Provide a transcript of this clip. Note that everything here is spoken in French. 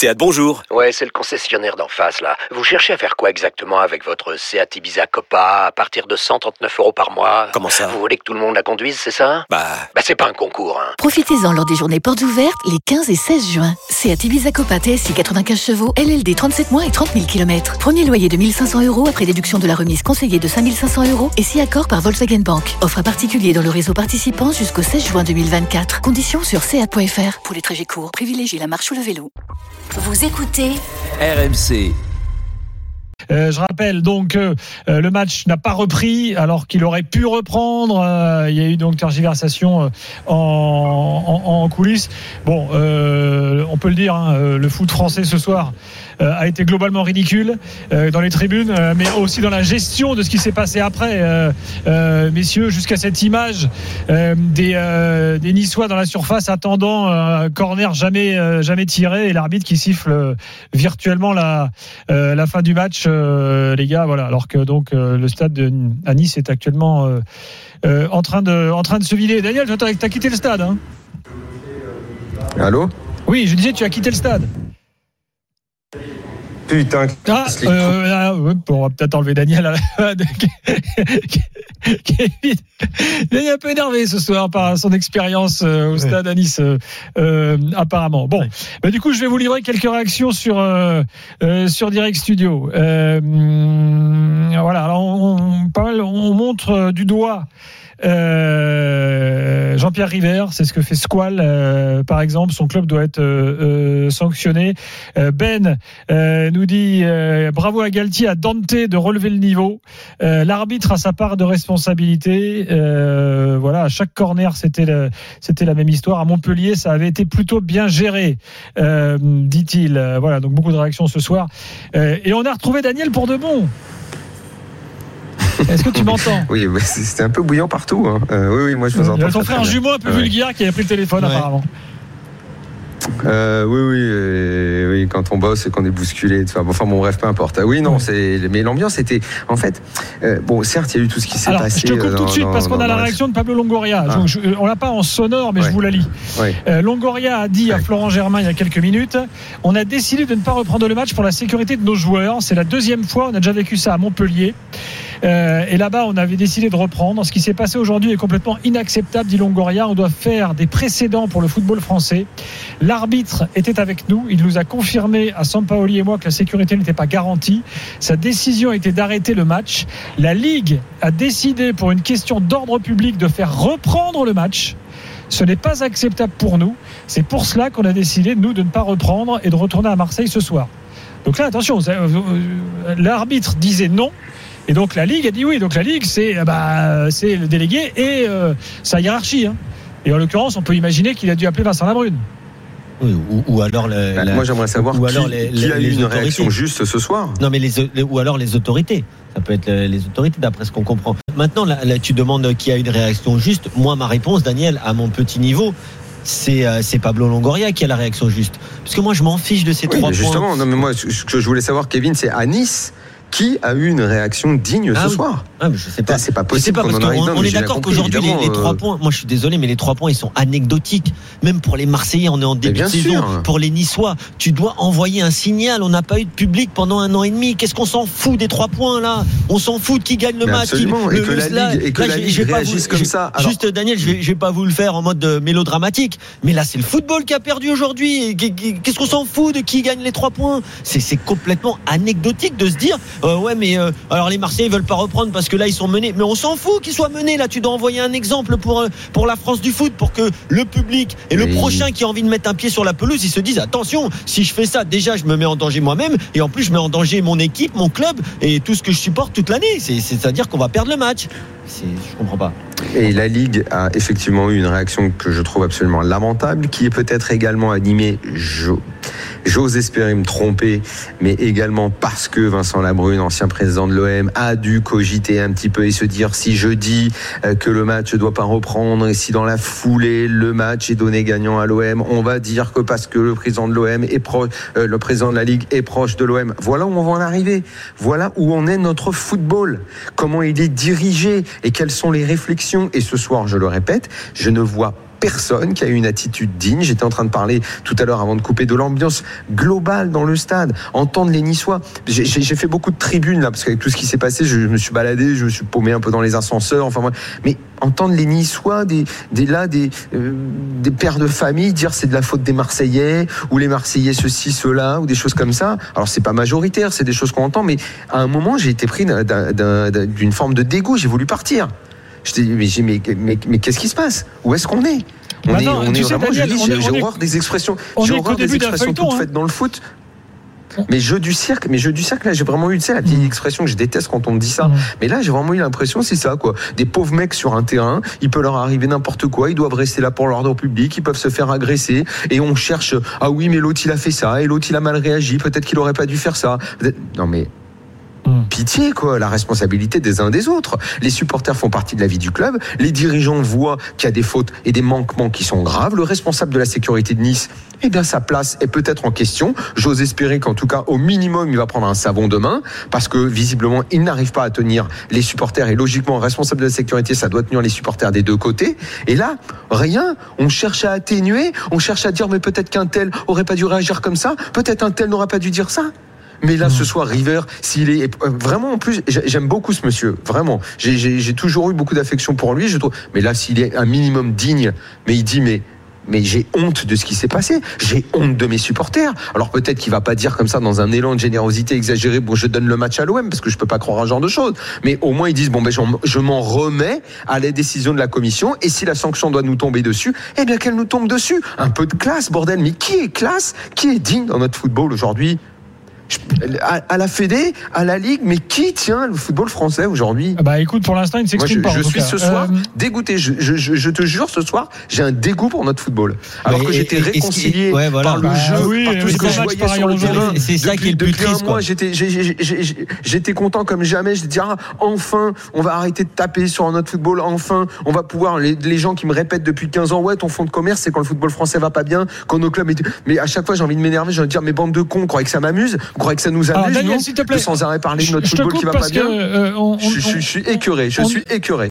Seat, bonjour. Ouais, c'est le concessionnaire d'en face, là. Vous cherchez à faire quoi exactement avec votre Seat Ibiza Copa à partir de 139 euros par mois? Comment ça? Vous voulez que tout le monde la conduise, c'est ça? Bah... Bah, c'est pas un concours, hein. Profitez-en lors des journées portes ouvertes les 15 et 16 juin. Seat Ibiza Copa TSI 95 chevaux, LLD 37 mois et 30 000 km. Premier loyer de 1500 euros après déduction de la remise conseillée de 5500 euros et si accord par Volkswagen Bank. Offre à particulier dans le réseau participant jusqu'au 16 juin 2024. Conditions sur seat.fr. Pour les trajets courts, privilégiez la marche ou le vélo. Vous écoutez RMC. Euh, je rappelle donc que euh, le match n'a pas repris alors qu'il aurait pu reprendre. Euh, il y a eu donc tergiversation en, coulisses. Bon, on peut le dire, hein, le foot français ce soir a été globalement ridicule dans les tribunes, mais aussi dans la gestion de ce qui s'est passé après, messieurs, jusqu'à cette image des, des Niçois dans la surface attendant un corner jamais jamais tiré et l'arbitre qui siffle virtuellement la fin du match. Euh, les gars. Voilà, alors que donc euh, le stade de, à Nice est actuellement euh, en train de en train de se vider. Daniel, tu as, quitté le stade. Hein Allô? Oui, je disais, tu as quitté le stade. Putain. Ah, euh, on va peut-être enlever Daniel. Kevin il est un peu énervé ce soir par son expérience au stade à Nice, euh, apparemment. Bon, bah, du coup, je vais vous livrer quelques réactions sur euh, sur Direct Studio. Euh, voilà, alors on, pas mal, on montre du doigt. Euh, Jean-Pierre River, c'est ce que fait Squall, euh, par exemple. Son club doit être euh, sanctionné. ben nous dit bravo à Galtier, à Dante de relever le niveau. L'arbitre a sa part de responsabilité. voilà, à chaque corner, c'était c'était la même histoire. À Montpellier, ça avait été plutôt bien géré, dit-il. Voilà, donc beaucoup de réactions ce soir. et on a retrouvé Daniel pour de bon. Est-ce que tu m'entends? Oui, c'était un peu bouillant partout. Hein. Euh, oui, oui, moi je vous entends. Il y a ton frère jumeau un peu vulgaire qui a pris le téléphone apparemment. Euh, oui, oui, oui, quand on bosse et qu'on est bousculé. Enfin bon, bref, peu importe. Oui, non, c'est. Mais l'ambiance était. En fait, euh, bon, certes, il y a eu tout ce qui s'est passé. Je te coupe tout de suite parce qu'on a la réaction de Pablo Longoria. Ah. on l'a pas en sonore, mais je vous la lis. Longoria a dit à Florent Germain il y a quelques minutes on a décidé de ne pas reprendre le match pour la sécurité de nos joueurs. C'est la deuxième fois. On a déjà vécu ça à Montpellier. Euh, et là-bas, on avait décidé de reprendre. Ce qui s'est passé aujourd'hui est complètement inacceptable, dit Longoria. On doit faire des précédents pour le football français. L'arbitre était avec nous. Il nous a confirmé à Sampaoli et moi que la sécurité n'était pas garantie. Sa décision était d'arrêter le match. La Ligue a décidé, pour une question d'ordre public, de faire reprendre le match. Ce n'est pas acceptable pour nous. C'est pour cela qu'on a décidé, nous, de ne pas reprendre et de retourner à Marseille ce soir. Donc là, attention, euh, l'arbitre disait non. Et donc la Ligue a dit oui. Donc la Ligue, c'est euh, bah, c'est le délégué et euh, sa hiérarchie. Hein. Et en l'occurrence, on peut imaginer qu'il a dû appeler Vincent Labrune. Oui, ou, alors bah, moi j'aimerais savoir qui, alors les, qui a eu une réaction juste ce soir. Non mais les, ou alors les autorités. Ça peut être les autorités d'après ce qu'on comprend. Maintenant là, tu demandes qui a eu une réaction juste. Moi ma réponse Daniel à mon petit niveau c'est euh, Pablo Longoria qui a la réaction juste. Parce que moi je m'en fiche de ces trois justement, points. Justement, non mais moi ce que je voulais savoir Kevin c'est à Nice qui a eu une réaction digne ah ce soir ah, mais je sais pas. C'est pas possible. Pas, parce on, est d'accord qu'aujourd'hui les, les, trois euh, points. Moi, je suis désolé, mais les trois points ils sont anecdotiques. Même pour les Marseillais, on est en début de saison. Pour les Niçois, tu dois envoyer un signal. On n'a pas eu de public pendant un an et demi. Qu'est-ce qu'on s'en fout des trois points là? On s'en fout de qui gagne le match. Absolument. et, que la Ligue, et que la Ligue réagisse comme ça. Juste Daniel, je vais, je vais pas vous le faire en mode euh, mélodramatique, mais là c'est le football qui a perdu aujourd'hui. Qu'est-ce qu'on s'en fout de qui gagne les trois points? C'est complètement anecdotique de se dire euh, ouais mais alors les Marseillais veulent pas reprendre parce que là ils sont menés. Mais on s'en fout qu'ils soient menés. Là, tu dois envoyer un exemple pour, euh, pour la France du foot pour que le public et le prochain qui a envie de mettre un pied sur la pelouse, ils se disent attention, si je fais ça, déjà, je me mets en danger moi-même et en plus, je mets en danger mon équipe, mon club et tout ce que je supporte toute l'année. C'est-à-dire qu'on va perdre le match. Je comprends pas. Et la Ligue a effectivement eu une réaction que je trouve absolument lamentable, qui est peut-être également animée, j'ose espérer me tromper, mais également parce que Vincent Labrune, ancien président de l'OM, a dû cogiter un petit peu et se dire si je dis euh, que le match ne doit pas reprendre et si dans la foulée le match est donné gagnant à l'OM, on va dire que parce que le président de l'OM est proche, euh, le président de la Ligue est proche de l'OM. Voilà où on va en arriver. Voilà où on est notre football. Comment il est dirigé et quelles sont les réflexions? Et ce soir, je le répète, je ne vois personne qui a eu une attitude digne. J'étais en train de parler tout à l'heure avant de couper de l'ambiance globale dans le stade. Entendre les Niçois. J'ai fait beaucoup de tribunes là parce qu'avec tout ce qui s'est passé, je me suis baladé, je me suis paumé un peu dans les ascenseurs. Enfin, mais entendre les Niçois, des, des là, des, euh, des pères de famille dire c'est de la faute des Marseillais ou les Marseillais ceci, cela ou des choses comme ça. Alors c'est pas majoritaire, c'est des choses qu'on entend, mais à un moment j'ai été pris d'une forme de dégoût, j'ai voulu partir. Je dis mais, mais, mais, qu'est-ce qui se passe? Où est-ce qu'on est? On, est, on est vraiment, j'ai horreur des expressions, j'ai horreur des expressions toutes hein. faites dans le foot. Mais jeu du cirque, mais jeu du cirque, là, j'ai vraiment eu, tu sais, la mmh. expression que je déteste quand on me dit ça. Mmh. Mais là, j'ai vraiment eu l'impression, c'est ça, quoi. Des pauvres mecs sur un terrain, il peut leur arriver n'importe quoi, ils doivent rester là pour l'ordre public, ils peuvent se faire agresser, et on cherche, ah oui, mais l'autre, il a fait ça, et l'autre, il a mal réagi, peut-être qu'il aurait pas dû faire ça. Non, mais Mmh. Pitié, quoi, la responsabilité des uns des autres. Les supporters font partie de la vie du club, les dirigeants voient qu'il y a des fautes et des manquements qui sont graves. Le responsable de la sécurité de Nice, eh bien, sa place est peut-être en question. J'ose espérer qu'en tout cas, au minimum, il va prendre un savon demain, parce que visiblement, il n'arrive pas à tenir les supporters et logiquement, responsable de la sécurité, ça doit tenir les supporters des deux côtés. Et là, rien. On cherche à atténuer, on cherche à dire, mais peut-être qu'un tel aurait pas dû réagir comme ça, peut-être un tel n'aurait pas dû dire ça. Mais là, ce soir, River, s'il est euh, vraiment en plus, j'aime beaucoup ce monsieur, vraiment. J'ai toujours eu beaucoup d'affection pour lui, je trouve. Mais là, s'il est un minimum digne, mais il dit, mais mais j'ai honte de ce qui s'est passé. J'ai honte de mes supporters. Alors peut-être qu'il va pas dire comme ça dans un élan de générosité exagéré, bon, je donne le match à l'OM parce que je peux pas croire un genre de choses. Mais au moins ils disent bon ben je m'en remets à la décision de la commission et si la sanction doit nous tomber dessus, eh bien qu'elle nous tombe dessus. Un peu de classe, bordel. Mais qui est classe Qui est digne dans notre football aujourd'hui? À, la Fédé, à la Ligue, mais qui tient le football français aujourd'hui? Ah Bah écoute, pour l'instant, il ne s'exprime pas. Je suis ce soir euh, dégoûté. Je, je, te jure, ce soir, j'ai un dégoût pour notre football. Alors que j'étais réconcilié par le bah jeu, par tout ce que je voyais sur le terrain. C'est ça qui est le plus triste. Moi, j'étais, j'étais content comme jamais. Je dis, ah, enfin, on va arrêter de taper sur notre football. Enfin, on va pouvoir. Les, les gens qui me répètent depuis 15 ans, ouais, ton fonds de commerce, c'est quand le football français va pas bien, quand nos clubs. Mais à chaque fois, j'ai envie de m'énerver. J'ai envie de dire, mais bande de cons, croyez que ça m'amuse croyez que ça nous Daniel, te plaît. sans arrêt parler de notre football qui va pas bien. Euh, je, suis écœuré, je suis écœuré.